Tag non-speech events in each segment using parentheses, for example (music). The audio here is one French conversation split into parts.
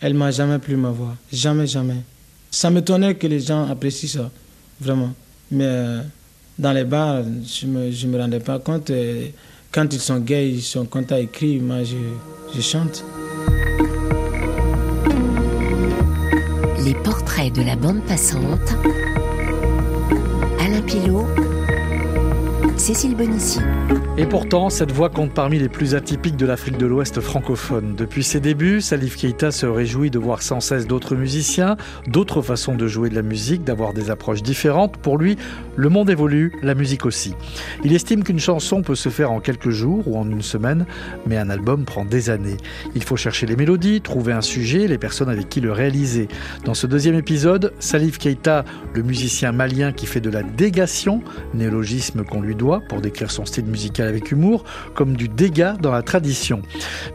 Elle m'a jamais plu ma voix. Jamais, jamais. Ça m'étonnait que les gens apprécient ça, vraiment. Mais euh, dans les bars, je ne me, rendais pas compte. euh, quand ils sont gays, ils sont contents écrits, moi je, je chante. Les portraits de la bande passante. Alain Pilot. Cécile Bonissi. Et pourtant, cette voix compte parmi les plus atypiques de l'Afrique de l'Ouest francophone. Depuis ses débuts, Salif Keita se réjouit de voir sans cesse d'autres musiciens, d'autres façons de jouer de la musique, d'avoir des approches différentes. Pour lui, le monde évolue, la musique aussi. Il estime qu'une chanson peut se faire en quelques jours ou en une semaine, mais un album prend des années. Il faut chercher les mélodies, trouver un sujet, les personnes avec qui le réaliser. Dans ce deuxième épisode, Salif Keita, le musicien malien qui fait de la dégation, néologisme qu'on lui doit pour décrire son style musical avec humour, comme du dégât dans la tradition.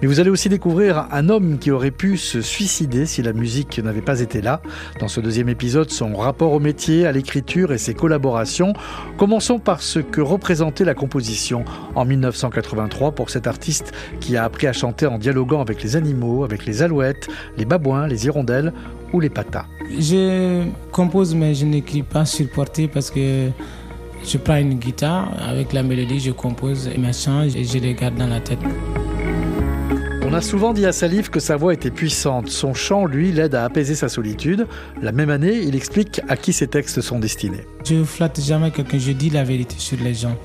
Mais vous allez aussi découvrir un homme qui aurait pu se suicider si la musique n'avait pas été là. Dans ce deuxième épisode, son rapport au métier, à l'écriture et ses collaborations. Commençons par ce que représentait la composition en 1983 pour cet artiste qui a appris à chanter en dialoguant avec les animaux, avec les alouettes, les babouins, les hirondelles ou les patas. Je compose, mais je n'écris pas sur portée parce que je prends une guitare, avec la mélodie, je compose mes chants et je les garde dans la tête. On a souvent dit à Salif que sa voix était puissante. Son chant, lui, l'aide à apaiser sa solitude. La même année, il explique à qui ses textes sont destinés. Je flatte jamais quelqu'un, je dis la vérité sur les gens.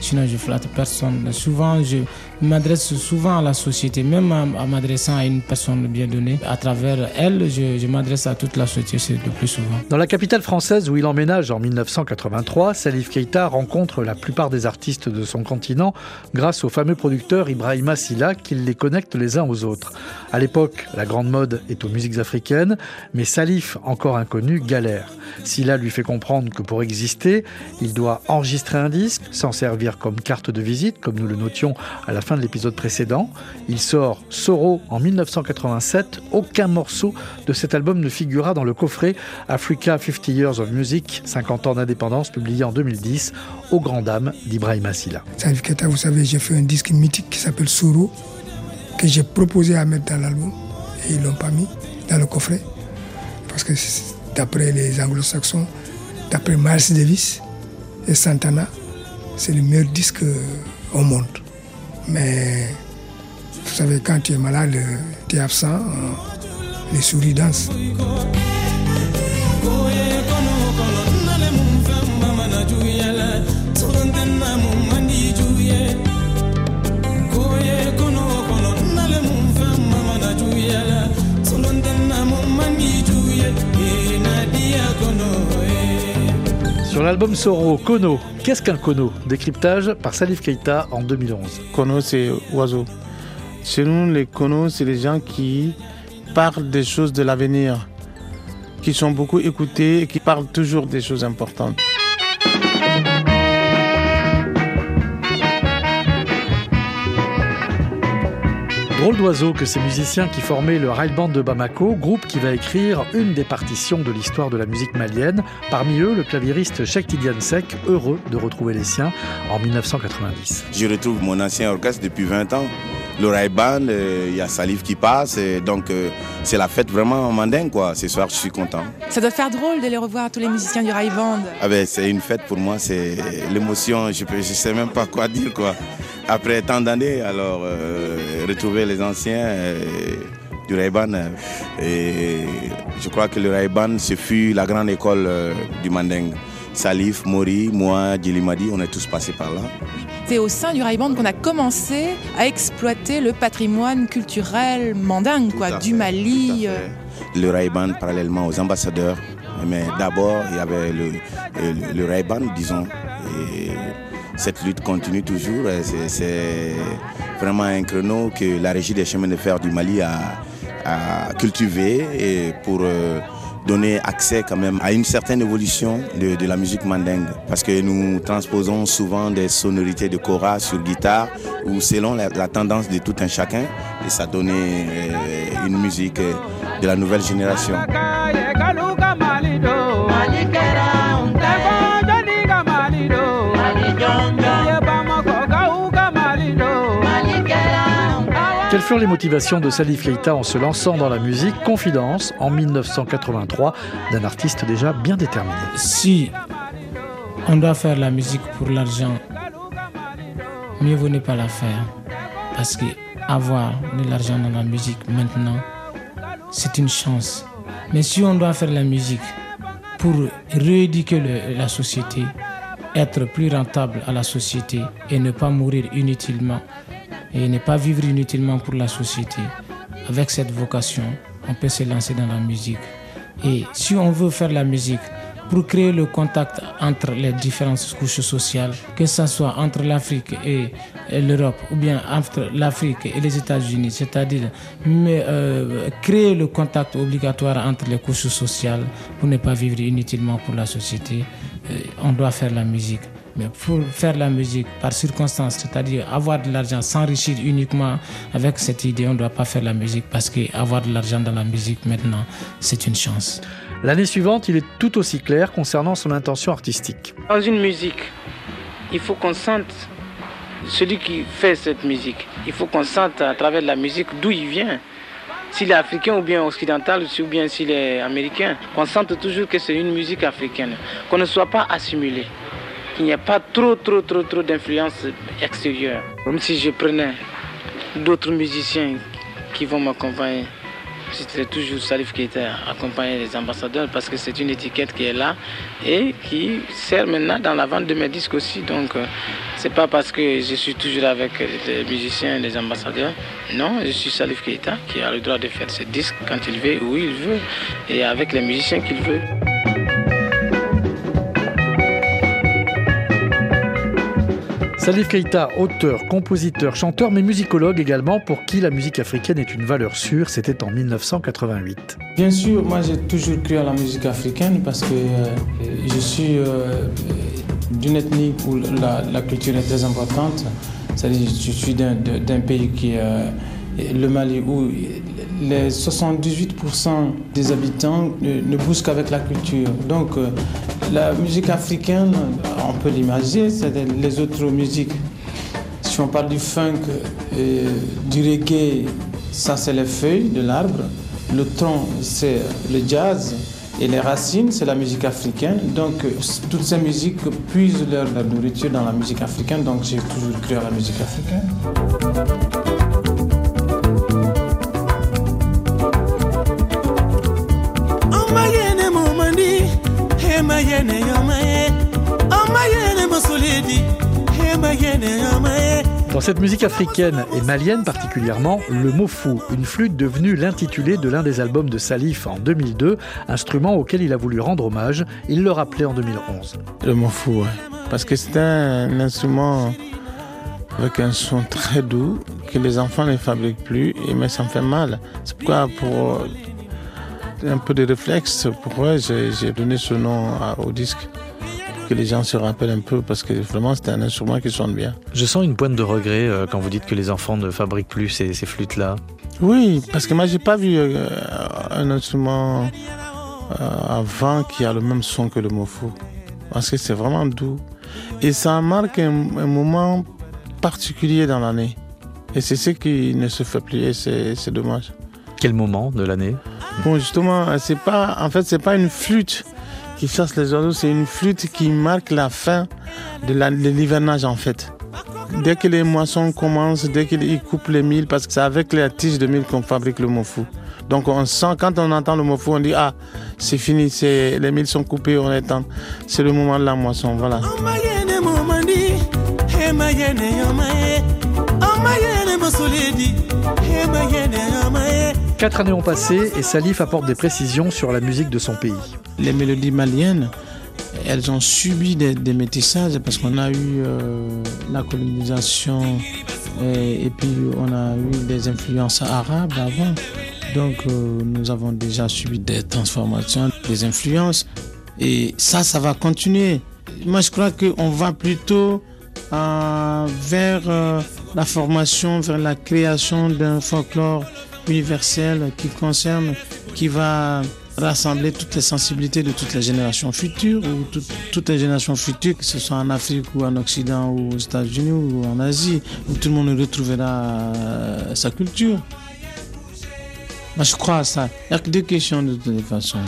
Sinon, je flatte personne. Souvent, je m'adresse souvent à la société, même en m'adressant à une personne bien donnée. À travers elle, je, je m'adresse à toute la société le plus souvent. Dans la capitale française où il emménage en 1983, Salif Keita rencontre la plupart des artistes de son continent grâce au fameux producteur Ibrahima Silla qui les connecte les uns aux autres. À l'époque, la grande mode est aux musiques africaines, mais Salif, encore inconnu, galère. Silla lui fait comprendre que pour exister, il doit enregistrer un disque, s'en servir comme carte de visite, comme nous le notions à la de l'épisode précédent. Il sort Soro en 1987. Aucun morceau de cet album ne figura dans le coffret Africa 50 Years of Music, 50 ans d'indépendance, publié en 2010, aux grandes dames d'Ibrahim Silla. Salif Keita, vous savez, j'ai fait un disque mythique qui s'appelle Soro, que j'ai proposé à mettre dans l'album, et ils l'ont pas mis dans le coffret, parce que d'après les anglo-saxons, d'après Miles Davis et Santana, c'est le meilleur disque euh, au monde. Mais vous savez, quand tu es malade, tu es absent, les souris dansent. L'album Soro, Kono, qu'est-ce qu'un Kono? Décryptage par Salif Keita en 2011. Kono, c'est oiseau. Chez nous, les konos, c'est les gens qui parlent des choses de l'avenir, qui sont beaucoup écoutés et qui parlent toujours des choses importantes. Drôle d'oiseau que ces musiciens qui formaient le Rail Band de Bamako, groupe qui va écrire une des partitions de l'histoire de la musique malienne. Parmi eux, le claviériste Cheikh Tidiane Seck, heureux de retrouver les siens en 1990. Je retrouve mon ancien orchestre depuis 20 ans. Le Ray Band, euh, il y a Salif qui passe, et donc euh, c'est la fête vraiment mandingue quoi. Ce soir, je suis content. Ça doit faire drôle de les revoir tous les musiciens du Rai Band. Ah ben, c'est une fête pour moi, c'est l'émotion, je ne sais même pas quoi dire quoi. Après tant d'années, alors euh, retrouver les anciens du Ray Band, et je crois que le Ray Band, ce fut la grande école du mandingue. Salif, Mori, moi, Djilimadi, on est tous passés par là. C'est au sein du Rai Band qu'on a commencé à exploiter le patrimoine culturel mandingue, quoi, du Mali. euh. Le Ray-Ban parallèlement aux ambassadeurs. Mais d'abord, il y avait le, le, le disons. Et cette lutte continue toujours. C'est c'est vraiment un créneau que la régie des chemins de fer du Mali a, a cultivé et pour euh, donner accès quand même à une certaine évolution de, la musique mandingue. Parce que nous transposons souvent des sonorités de kora sur guitare ou selon la, la tendance de tout un chacun. Et ça donnait euh, une musique euh, de la nouvelle génération. Furent les motivations de Salif Keita en se lançant dans la musique, confidence en 1983 d'un artiste déjà bien déterminé. Si on doit faire la musique pour l'argent, mieux vaut ne pas la faire. Parce que avoir de l'argent dans la musique maintenant, c'est une chance. Mais si on doit faire la musique pour rééduquer la société, être plus rentable à la société et ne pas mourir inutilement et ne pas vivre inutilement pour la société, avec cette vocation, on peut se lancer dans la musique. Et si on veut faire la musique pour créer le contact entre les différentes couches sociales, que ce soit entre l'Afrique et, l'Europe ou bien entre l'Afrique et les États-Unis, c'est-à-dire euh, créer le contact obligatoire entre les couches sociales pour ne pas vivre inutilement pour la société, euh, on doit faire la musique. Mais pour faire la musique par circonstance, c'est-à-dire avoir de l'argent, s'enrichir uniquement avec cette idée, on ne doit pas faire la musique parce qu'avoir de l'argent dans la musique maintenant, c'est une chance. L'année suivante, il est tout aussi clair concernant son intention artistique. Dans une musique, il faut qu'on sente celui qui fait cette musique. Il faut qu'on sente à travers la musique d'où il vient. S'il est africain ou bien occidental ou bien s'il est américain, qu'on sente toujours que c'est une musique africaine, qu'on ne soit pas assimilé, qu'il n'y ait pas trop, trop, trop, trop d'influence extérieure. Comme si je prenais d'autres musiciens qui vont m'accompagner c'était toujours Salif qui était accompagné ambassadeurs parce que c'est une étiquette qui est là et qui sert maintenant dans la vente de mes disques aussi. Donc, euh, c'est pas parce que je suis toujours avec les musiciens les ambassadeurs. Non, je suis Salif Keita qui a le droit de faire ses disques quand il veut, où il veut et avec les musiciens qu'il veut. Salif Keita, auteur, compositeur, chanteur, mais musicologue également, pour qui la musique africaine est une valeur sûre, c'était en 1988. Bien sûr, moi j'ai toujours cru à la musique africaine parce que euh, je suis euh, d'une ethnie où la, culture est très importante. C'est-à-dire je suis d'un pays qui est euh, le Mali où les 78% des habitants ne, bougent qu'avec la culture. Donc la musique africaine, on peut l'imaginer, c'est les autres musiques. Si on parle du funk, et du reggae, ça c'est les feuilles de l'arbre. Le tronc, c'est le jazz. Et les racines, c'est la musique africaine. Donc, toutes ces musiques puisent leur, leur nourriture dans la musique africaine. Donc, j'ai toujours cru à la musique africaine. Dans cette musique africaine et malienne particulièrement, le mot fou, une flûte devenue l'intitulé de l'un des albums de Salif en 2002, instrument auquel il a voulu rendre hommage, il le rappelait en 2011. Le mot fou, parce que c'est un instrument avec un son très doux que les enfants ne fabriquent plus, mais ça me fait mal. C'est pourquoi pour un peu de réflexe, pourquoi j'ai donné ce nom au disque que les gens se rappellent un peu parce que vraiment c'était un instrument qui sonne bien. Je sens une pointe de regret euh, quand vous dites que les enfants ne fabriquent plus ces, flûtes-là. Oui, parce que moi j'ai pas vu euh, un instrument euh, avant qui a le même son que le mofo. Parce que c'est vraiment doux. Et ça marque un, moment particulier dans l'année. Et c'est ce qui ne se fait plus et c'est dommage. Quel moment de l'année? Bon, justement, c'est pas, en fait, c'est pas une flûte qui chasse les oiseaux, c'est une flûte qui marque la fin de l'hivernage en fait. Dès que les moissons commencent, dès qu'ils coupent les milles, parce que c'est avec les tiges de mille qu'on fabrique le mofou. Donc on sent, quand on entend le mofou, on dit Ah, c'est fini, les milles sont coupés, on temps. C'est le moment de la moisson, voilà. Quatre années ont passé et Salif apporte des précisions sur la musique de son pays. Les mélodies maliennes, elles ont subi des, métissages parce qu'on a eu euh, la colonisation et, puis on a eu des influences arabes avant. Donc euh, nous avons déjà subi des transformations, des influences et ça, ça va continuer. Moi, je crois qu'on va plutôt euh, vers la formation, vers la création d'un folklore universel qui concerne, qui va rassembler toutes les sensibilités de toutes les générations futures, ou toutes les générations futures, que ce soit en Afrique ou en Occident ou aux États-Unis ou en Asie, où tout le monde retrouvera euh, sa culture. Moi, je crois à ça. Il n'y a que deux questions de toute façon.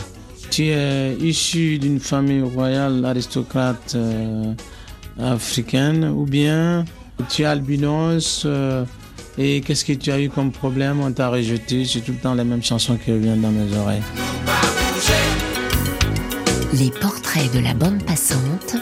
Tu es issu d'une famille royale aristocrate euh, africaine ou bien tu es albinos euh, et qu'est-ce que tu as eu comme problème? On t'a rejeté. C'est tout le temps les mêmes chansons qui reviennent dans mes oreilles. Les portraits de la bande passante.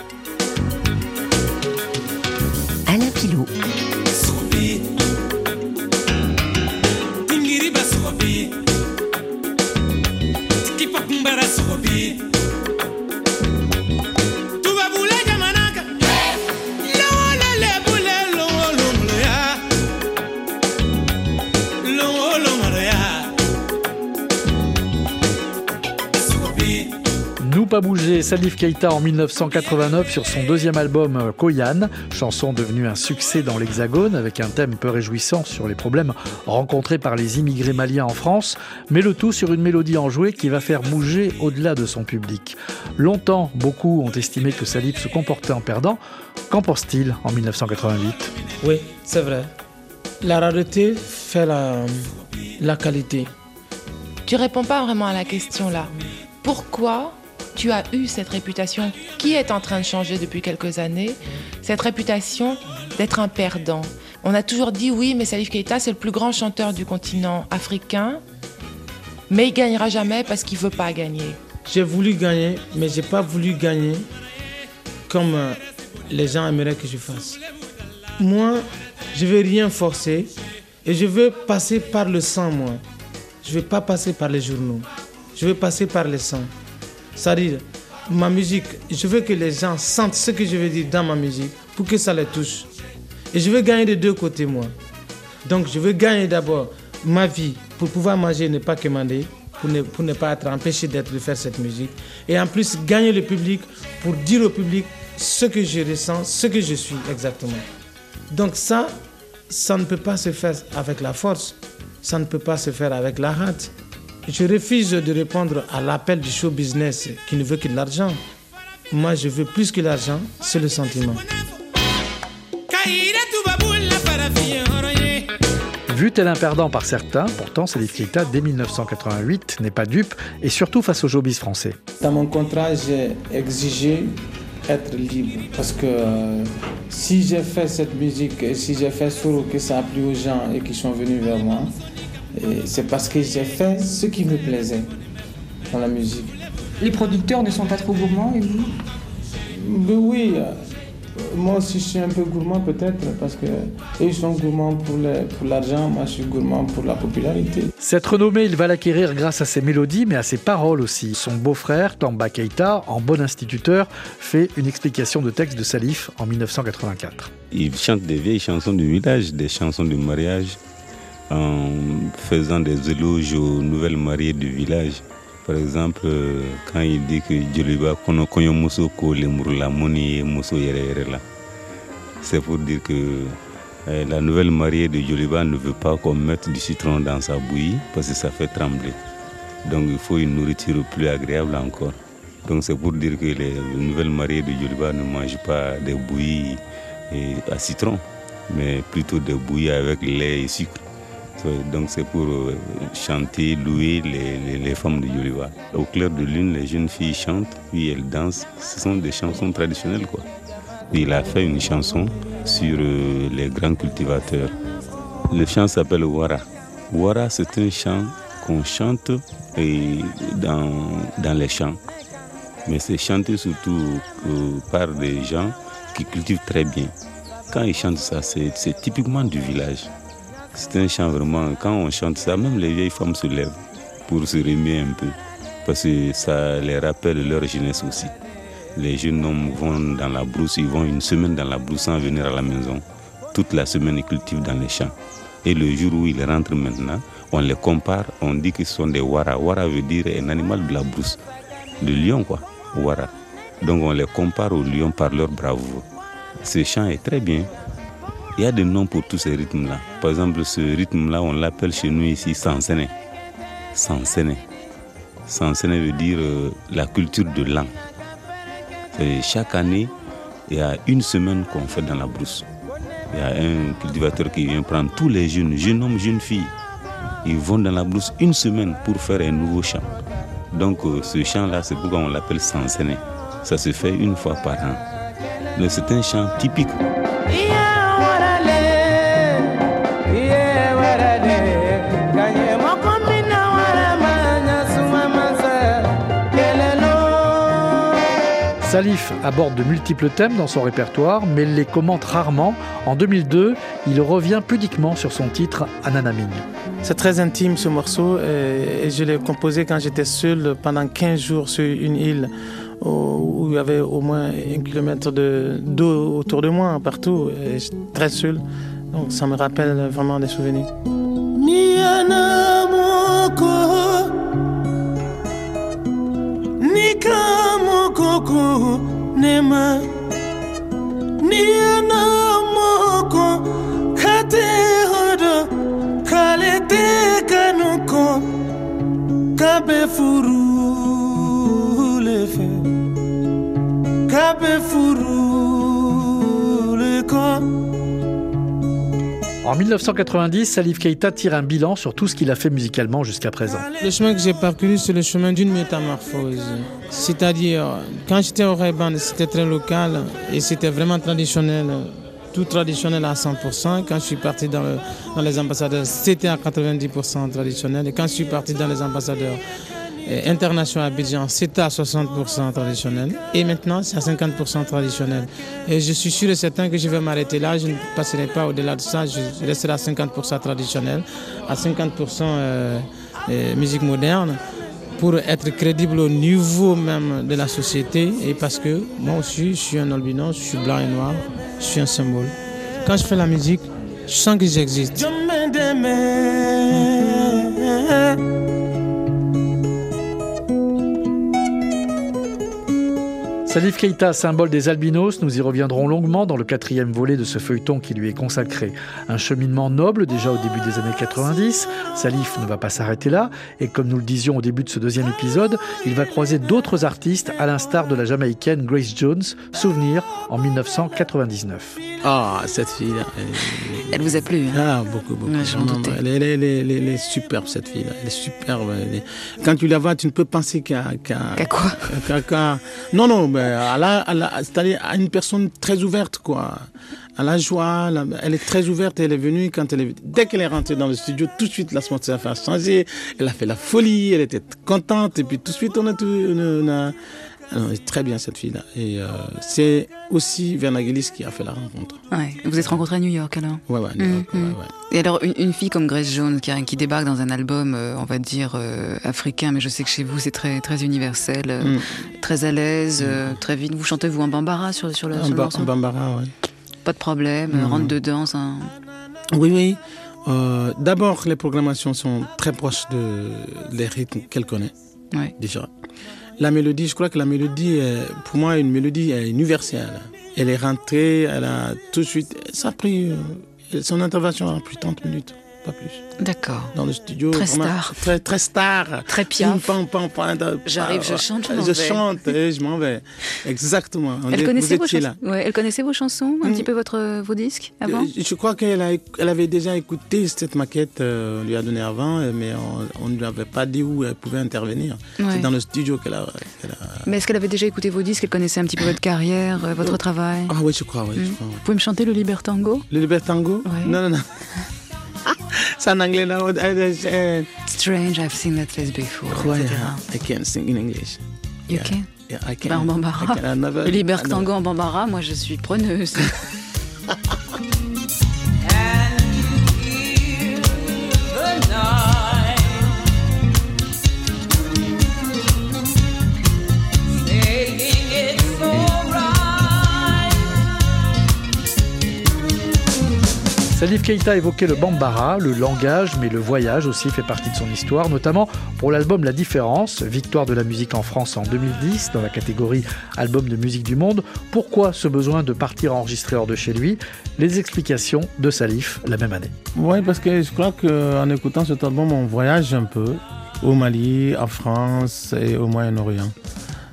Salif Keita en 1989 sur son deuxième album euh, Koyan, chanson devenue un succès dans l'Hexagone avec un thème peu réjouissant sur les problèmes rencontrés par les immigrés maliens en France, mais le tout sur une mélodie enjouée qui va faire bouger au-delà de son public. Longtemps, beaucoup ont estimé que Salif se comportait en perdant. Qu'en pense-t-il en 1988 Oui, c'est vrai. La rareté fait la, la qualité. Tu réponds pas vraiment à la question là. Pourquoi tu as eu cette réputation qui est en train de changer depuis quelques années, cette réputation d'être un perdant. On a toujours dit oui, mais Salif Keita, c'est le plus grand chanteur du continent africain, mais il gagnera jamais parce qu'il veut pas gagner. J'ai voulu gagner, mais j'ai pas voulu gagner comme euh, les gens aimeraient que je fasse. Moi, je veux rien forcer et je veux passer par le sang, moi. Je veux pas passer par les journaux. Je veux passer par le sang. C'est-à-dire, ma musique, je veux que les gens sentent ce que je veux dire dans ma musique pour que ça les touche. Et je veux gagner de deux côtés, moi. Donc, je veux gagner d'abord ma vie pour pouvoir manger et ne pas commander, pour ne, pas être empêché d'être de faire cette musique. Et en plus, gagner le public pour dire au public ce que je ressens, ce que je suis exactement. Donc ça, ça ne peut pas se faire avec la force, ça ne peut pas se faire avec la rate. Je refuse de répondre à l'appel du show business qui ne veut que de l'argent. Moi, je veux plus que l'argent, c'est le sentiment. Vu tel un perdant par certains, pourtant Salif Keita, dès 1988, n'est pas dupe, et surtout face au showbiz français. Dans mon contrat, j'ai exigé être libre. Parce que euh, si j'ai fait cette musique, et si j'ai fait solo, que ça a plu aux gens et qu'ils sont venus vers moi, c'est parce que j'ai fait ce qui me plaisait dans la musique. Les producteurs ne sont pas trop gourmands et vous? Mais Oui, euh, moi aussi je suis un peu gourmand peut-être parce que ils sont gourmands pour l'argent, moi je suis gourmand pour la popularité. Cette renommée, il va l'acquérir grâce à ses mélodies mais à ses paroles aussi. Son beau-frère, Tamba Keita, en bon instituteur, fait une explication de texte de Salif en 1984. Il chante des vieilles chansons du village, des chansons du mariage en faisant des éloges aux nouvelles mariées du village. Par exemple, quand il dit que c'est pour dire que eh, la nouvelle mariée de Joliba ne veut pas qu'on mette du citron dans sa bouillie parce que ça fait trembler. Donc il faut une nourriture plus agréable encore. Donc c'est pour dire que les nouvelles mariées de Joliba ne mangent pas des bouillies eh, à citron, mais plutôt des bouillies avec lait et sucre. Donc c'est pour euh, chanter, louer les, femmes de Yoruba. Au clair de lune, les jeunes filles chantent, puis elles dansent. Ce sont des chansons traditionnelles. Il a fait une chanson sur euh, les grands cultivateurs. Le chant s'appelle Wara. Wara, c'est un chant qu'on chante dans, les champs. Mais c'est chanté surtout euh, par des gens qui cultivent très bien. Quand ils chantent ça, c'est typiquement du village. C'est un chant vraiment, quand on chante ça, même les vieilles femmes se lèvent pour se remuer un peu, parce que ça les rappelle leur jeunesse aussi. Les jeunes hommes vont dans la brousse, ils vont une semaine dans la brousse sans venir à la maison. Toute la semaine, ils cultivent dans les champs. Et le jour où ils rentrent maintenant, on les compare, on dit qu'ils sont des wara. Wara veut dire un animal de la brousse. Le lion, quoi. Wara. Donc on les compare aux lions par leur bravoure. Ce chant est très bien. Il y a des noms pour tous ces rythmes-là. Par exemple, ce rythme-là, on l'appelle chez nous ici Sansene. Sansene. Sansene veut dire euh, la culture de l'an. Chaque année, il y a une semaine qu'on fait dans la brousse. Il y a un cultivateur qui vient prendre tous les jeunes, jeunes hommes, jeunes filles. Ils vont dans la brousse une semaine pour faire un nouveau champ. Donc euh, ce chant-là, c'est pourquoi on l'appelle Sansene. Ça se fait une fois par an. C'est un chant typique. Salif aborde de multiples thèmes dans son répertoire, mais les commente rarement. En 2002, il revient pudiquement sur son titre Ananaming. C'est très intime ce morceau et je l'ai composé quand j'étais seul pendant 15 jours sur une île où il y avait au moins un kilomètre d'eau autour de moi, partout, et très seul. Donc ça me rappelle vraiment des souvenirs. Moko nema. Niana moko kate hodo kalete kanuko. Kabe furu lefe. Kabe furu En 1990, Salif Keita tire un bilan sur tout ce qu'il a fait musicalement jusqu'à présent. Le chemin que j'ai parcouru, c'est le chemin d'une métamorphose. C'est-à-dire, quand j'étais au Ray-Band, c'était très local et c'était vraiment traditionnel, tout traditionnel à 100%. Quand je suis parti dans les ambassadeurs, c'était à 90% traditionnel. Et quand je suis parti dans les ambassadeurs, international Abidjan, c'était à 60% traditionnel. Et maintenant, c'est à 50% traditionnel. Et je suis sûr et certain que je vais m'arrêter là. Je ne passerai pas au-delà de ça. Je resterai à 50% traditionnel, à 50% euh, euh, musique moderne pour être crédible au niveau même de la société et parce que moi aussi je suis un albinos, je suis blanc et noir, je suis un symbole. Quand je fais la musique, je sens que j'existe. Salif Keita, symbole des albinos, nous y reviendrons longuement dans le quatrième volet de ce feuilleton qui lui est consacré. Un cheminement noble déjà au début des années 90. Salif ne va pas s'arrêter là, et comme nous le disions au début de ce deuxième épisode, il va croiser d'autres artistes, à l'instar de la Jamaïcaine Grace Jones, Souvenir, en 1999. Ah, cette fille Elle vous a plu hein? Ah, beaucoup, beaucoup. elle, est, superbe, cette fille Elle est superbe. Quand tu la vois, tu ne peux penser qu'à... Qu'à quoi? Non, non, c'est-à-dire à une personne très ouverte, quoi. À la joie, elle est très ouverte. Elle est venue quand elle est, dès qu'elle est rentrée dans le studio, tout de suite l'atmosphère a changé. Elle a fait la folie, elle était contente, et puis tout de suite on a tout, on a, très bien cette fille-là. Et euh, c'est aussi Vernagelis qui a fait la rencontre. Ouais. Vous êtes rencontrés à New York alors? Ouais, ouais, New York, mhm. Et alors, une, fille comme Grace Jones qui, qui débarque dans un album, euh, on va dire, euh, africain, mais je sais que chez vous c'est très, très universel, mm. très à l'aise, mm. très vite. Vous chantez, vous, un bambara sur, sur, le, sur Un bambara, oui. Pas de problème, mm. rentre dedans. Ça... Oui, oui. D'abord, les programmations sont très proches de, des rythmes qu'elle connaît. Ouais. Déjà la mélodie, je crois que la mélodie, pour moi, une mélodie universelle. Elle est rentrée, elle a tout de suite, ça a pris, euh, son intervention a pris 30 minutes pas plus. D'accord. Dans le studio. Très star. Très, très star. Très piaf. J'arrive, je chante, je m'en vais. Je chante et je m'en vais. Exactement. elle, connaissait vos chansons. Ouais, elle connaissait vos chansons, un mm. petit peu votre, vos disques avant? euh, Je crois qu'elle elle avait déjà écouté cette maquette, euh, on lui a donné avant, mais on ne lui avait pas dit où elle pouvait intervenir. C'est dans le studio qu'elle a, Mais est-ce qu'elle avait déjà écouté vos disques Elle connaissait un petit peu votre carrière, euh, votre travail? Ah oui, je crois, oui. Mm. Vous pouvez me chanter le Libertango? Le Libertango? Non, non, non. (laughs) (laughs) c'est en anglais là. Strange, I've seen that face before. Ouais, I can't sing in English. You yeah. can? Yeah, I can. Ben, en bambara. I can, never, Libertango en bambara, moi je suis preneuse. (laughs) Salif Keita évoquait le bambara, le langage, mais le voyage aussi fait partie de son histoire, notamment pour l'album La Différence, victoire de la musique en France en 2010 dans la catégorie album de musique du monde. Pourquoi ce besoin de partir enregistrer hors de chez lui? Les explications de Salif la même année. Oui, parce que je crois qu'en écoutant cet album, on voyage un peu. au Mali, en France et au Moyen-Orient.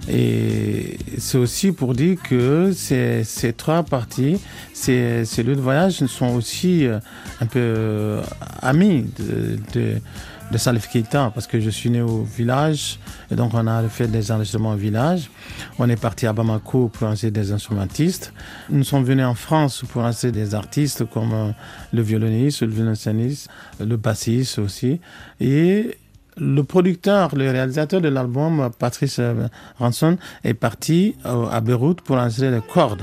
Et c'est aussi pour dire que ces, trois parties, ces, lieux de voyage sont aussi euh, un peu euh, amis de Salif Keita parce que je suis né au village et donc on a fait des enregistrements au village. On est parti à Bamako pour enregistrer des instrumentistes. Nous sommes venus en France pour enregistrer des artistes comme euh, le violoniste, le violoncelliste, le bassiste aussi. Et le producteur, le réalisateur de l'album, Patrice Ranson, est parti à Beyrouth pour enregistrer les cordes.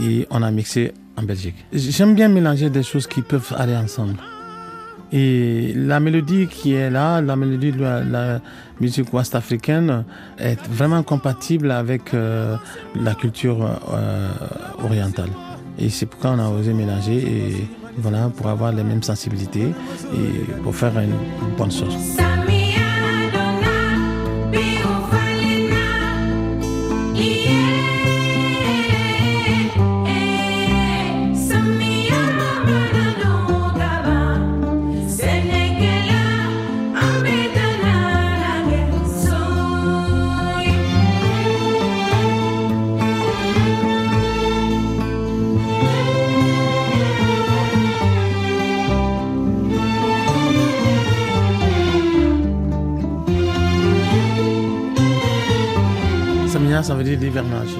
Et on a mixé en Belgique. J'aime bien mélanger des choses qui peuvent aller ensemble. Et la mélodie qui est là, la mélodie de la, musique ouest-africaine est vraiment compatible avec euh, la culture euh, orientale. Et c'est pourquoi on a osé mélanger voilà, pour avoir les mêmes sensibilités et pour faire une, bonne sauce.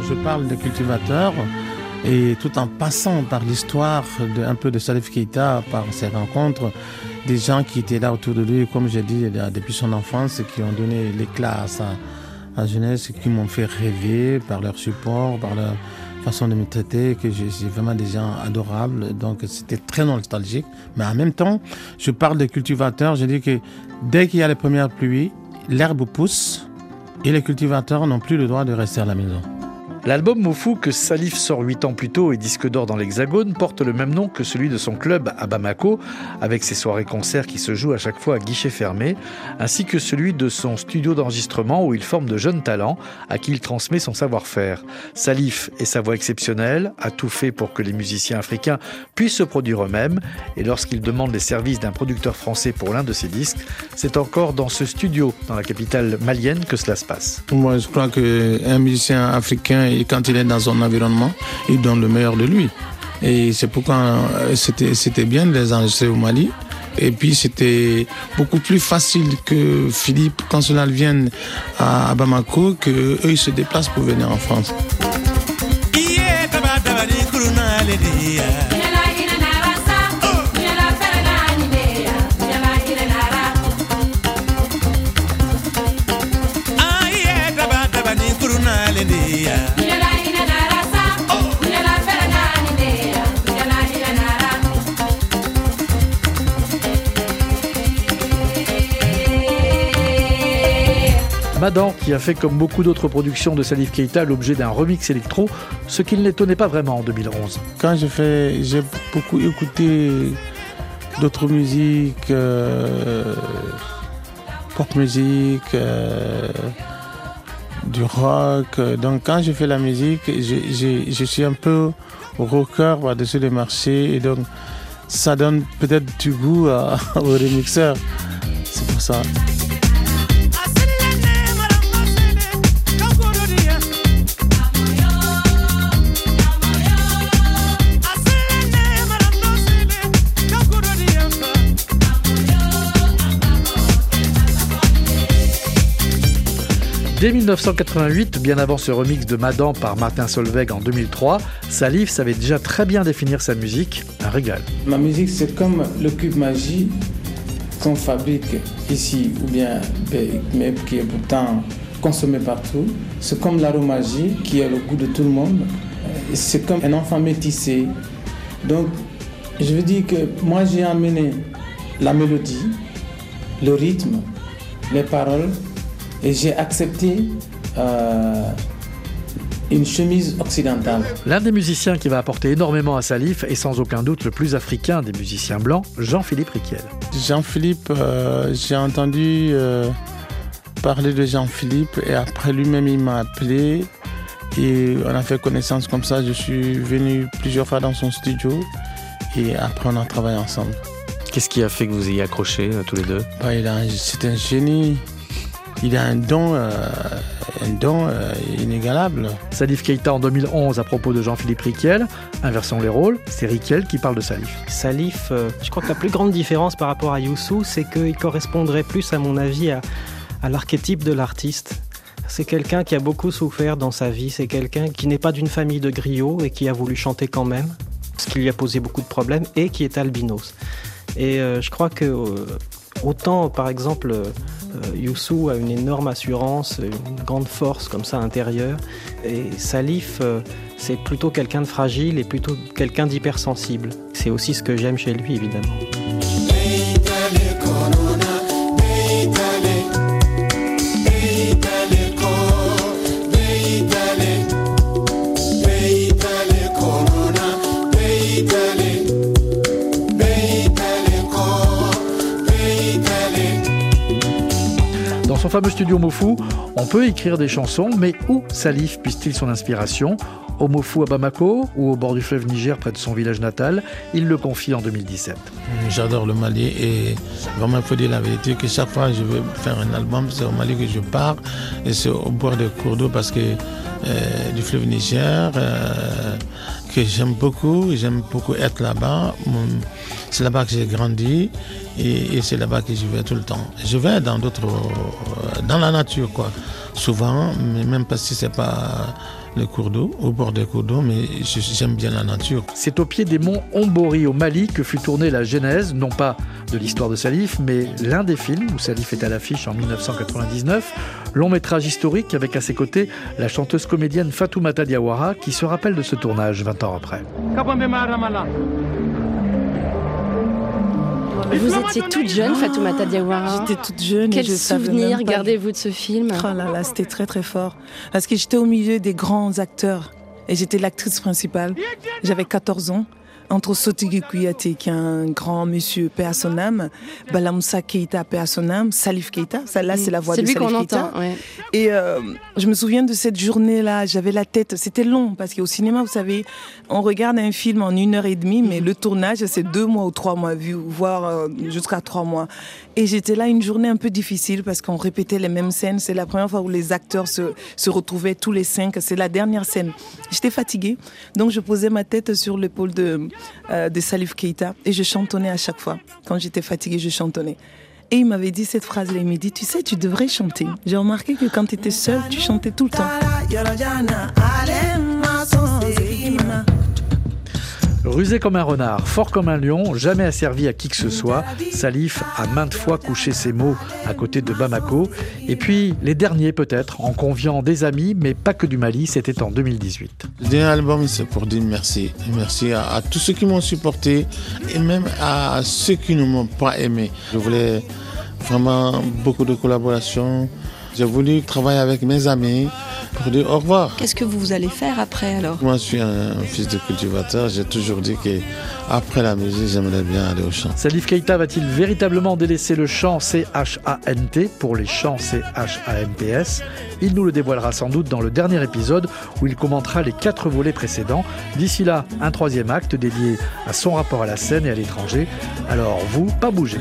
Je parle de cultivateurs et tout en passant par l'histoire un peu de Salif Keita, par ses rencontres, des gens qui étaient là autour de lui, comme j'ai dit, depuis son enfance, qui ont donné l'éclat à sa, à jeunesse, qui m'ont fait rêver par leur support, par leur façon de me traiter, que j'ai vraiment des gens adorables. Donc c'était très nostalgique. Mais en même temps, je parle de cultivateurs, je dis que dès qu'il y a les premières pluies, l'herbe pousse et les cultivateurs n'ont plus le droit de rester à la maison. L'album Mofou que Salif sort 8 ans plus tôt et disque d'or dans l'Hexagone porte le même nom que celui de son club à Bamako, avec ses soirées-concerts qui se jouent à chaque fois à guichet fermé, ainsi que celui de son studio d'enregistrement où il forme de jeunes talents à qui il transmet son savoir-faire. Salif et sa voix exceptionnelle a tout fait pour que les musiciens africains puissent se produire eux-mêmes et lorsqu'il demande les services d'un producteur français pour l'un de ses disques, c'est encore dans ce studio, dans la capitale malienne, que cela se passe. Moi, je crois qu'un musicien africain quand il est dans son environnement, il donne le meilleur de lui. Et c'est pourquoi c'était bien de les enregistrer au Mali. Et puis c'était beaucoup plus facile que Philippe Consulat vienne à Bamako, qu'eux ils se déplacent pour venir en France. Qui a fait comme beaucoup d'autres productions de Salif Keita l'objet d'un remix électro, ce qui ne l'étonnait pas vraiment en 2011. Quand j'ai fait, j'ai beaucoup écouté d'autres musiques, euh, pop musique, euh, du rock. Donc quand je fais la musique, je, je suis un peu rocker par-dessus le marché et donc ça donne peut-être du goût à, (laughs) aux remixeurs. C'est pour ça. 1988, bien avant ce remix de Madan par Martin Solveig en 2003, Salif savait déjà très bien définir sa musique, un régal. Ma musique, c'est comme le cube magie qu'on fabrique ici, ou bien mais qui est pourtant consommé partout. C'est comme l'aromagie qui est le goût de tout le monde. C'est comme un enfant métissé. Donc, je veux dire que moi, j'ai amené la mélodie, le rythme, les paroles et j'ai accepté euh, une chemise occidentale. L'un des musiciens qui va apporter énormément à Salif est sans aucun doute le plus africain des musiciens blancs, Jean-Philippe Riquel. Jean-Philippe, euh, j'ai entendu euh, parler de Jean-Philippe et après lui-même il m'a appelé et on a fait connaissance comme ça. Je suis venu plusieurs fois dans son studio et après on a travaillé ensemble. Qu'est-ce qui a fait que vous ayez accroché tous les deux? Bah, C'est un génie. Il a un don, euh, un don euh, inégalable. Salif Keita en 2011 à propos de Jean-Philippe Riquel. Inversons les rôles, c'est Riquel qui parle de Salif. Salif, euh, je crois que la plus grande différence par rapport à Youssou, c'est qu'il correspondrait plus, à mon avis, à, à l'archétype de l'artiste. C'est quelqu'un qui a beaucoup souffert dans sa vie, c'est quelqu'un qui n'est pas d'une famille de griots et qui a voulu chanter quand même, ce qui lui a posé beaucoup de problèmes, et qui est albinos. Et je crois que autant, par exemple, euh, Youssou a une énorme assurance, une grande force comme ça intérieure. Et Salif, euh, c'est plutôt quelqu'un de fragile et plutôt quelqu'un d'hypersensible. C'est aussi ce que j'aime chez lui, évidemment. Son fameux studio Mofu, on peut écrire des chansons, mais où Salif puise-t-il son inspiration? Au Mofu à Bamako ou au bord du fleuve Niger près de son village natal? Il le confie en 2017. J'adore le Mali et vraiment il faut dire la vérité que chaque fois que je veux faire un album, c'est au Mali que je pars et c'est au bord des cours d'eau parce que euh, du fleuve Niger euh, que j'aime beaucoup, j'aime beaucoup être là-bas. C'est là-bas que j'ai grandi et, c'est là-bas que je vais tout le temps. Je vais dans d'autres, euh, dans la nature, quoi. Souvent, mais même pas si c'est pas le cours d'eau, au bord des cours d'eau, mais j'aime bien la nature. C'est au pied des monts Ombori au Mali que fut tournée la genèse, non pas de l'histoire de Salif, mais l'un des films où Salif est à l'affiche en 1999, long métrage historique avec à ses côtés la chanteuse comédienne Fatoumata Diawara qui se rappelle de ce tournage 20 ans après. Vous étiez toute jeune, Fatoumata Diawara. J'étais toute jeune. Quel souvenir gardez-vous de ce film? Oh là là, c'était très très fort. Parce que j'étais au milieu des grands acteurs et j'étais l'actrice principale. J'avais 14 ans entre Sotigui Kouyaté, qui est un grand monsieur, âme, Balamoussa Keita, âme, Salif Keita, ça là c'est la voix de Salif Keita. Entend, ouais. Et euh, je me souviens de cette journée-là, j'avais la tête, c'était long, parce qu'au cinéma, vous savez, on regarde un film en une heure et demie, mais le tournage, c'est deux mois ou trois mois, vu, voire euh, jusqu'à trois mois. Et j'étais là une journée un peu difficile, parce qu'on répétait les mêmes scènes, c'est la première fois où les acteurs se, se retrouvaient tous les cinq, c'est la dernière scène. J'étais fatiguée, donc je posais ma tête sur l'épaule de euh, de Salif Keita et je chantonnais à chaque fois. Quand j'étais fatiguée, je chantonnais. Et il m'avait dit cette phrase-là, il m'a dit, tu sais, tu devrais chanter. J'ai remarqué que quand tu étais seule, tu chantais tout le temps. Rusé comme un renard, fort comme un lion, jamais asservi à qui que ce soit, Salif a maintes fois couché ses mots à côté de Bamako. Et puis, les derniers peut-être, en conviant des amis, mais pas que du Mali, c'était en 2018. Le dernier album, c'est pour dire merci. Merci à, tous ceux qui m'ont supporté et même à ceux qui ne m'ont pas aimé. Je voulais vraiment beaucoup de collaboration. J'ai voulu travailler avec mes amis pour dire au revoir. Qu'est-ce que vous allez faire après alors? Moi, je suis un fils de cultivateur. J'ai toujours dit que après la musique, j'aimerais bien aller au chant. Salif Keita va-t-il véritablement délaisser le chant C-H-A-N-T pour les chants C-H-A-M-P-S Il nous le dévoilera sans doute dans le dernier épisode où il commentera les quatre volets précédents. D'ici là, un troisième acte dédié à son rapport à la scène et à l'étranger. Alors vous, pas bouger.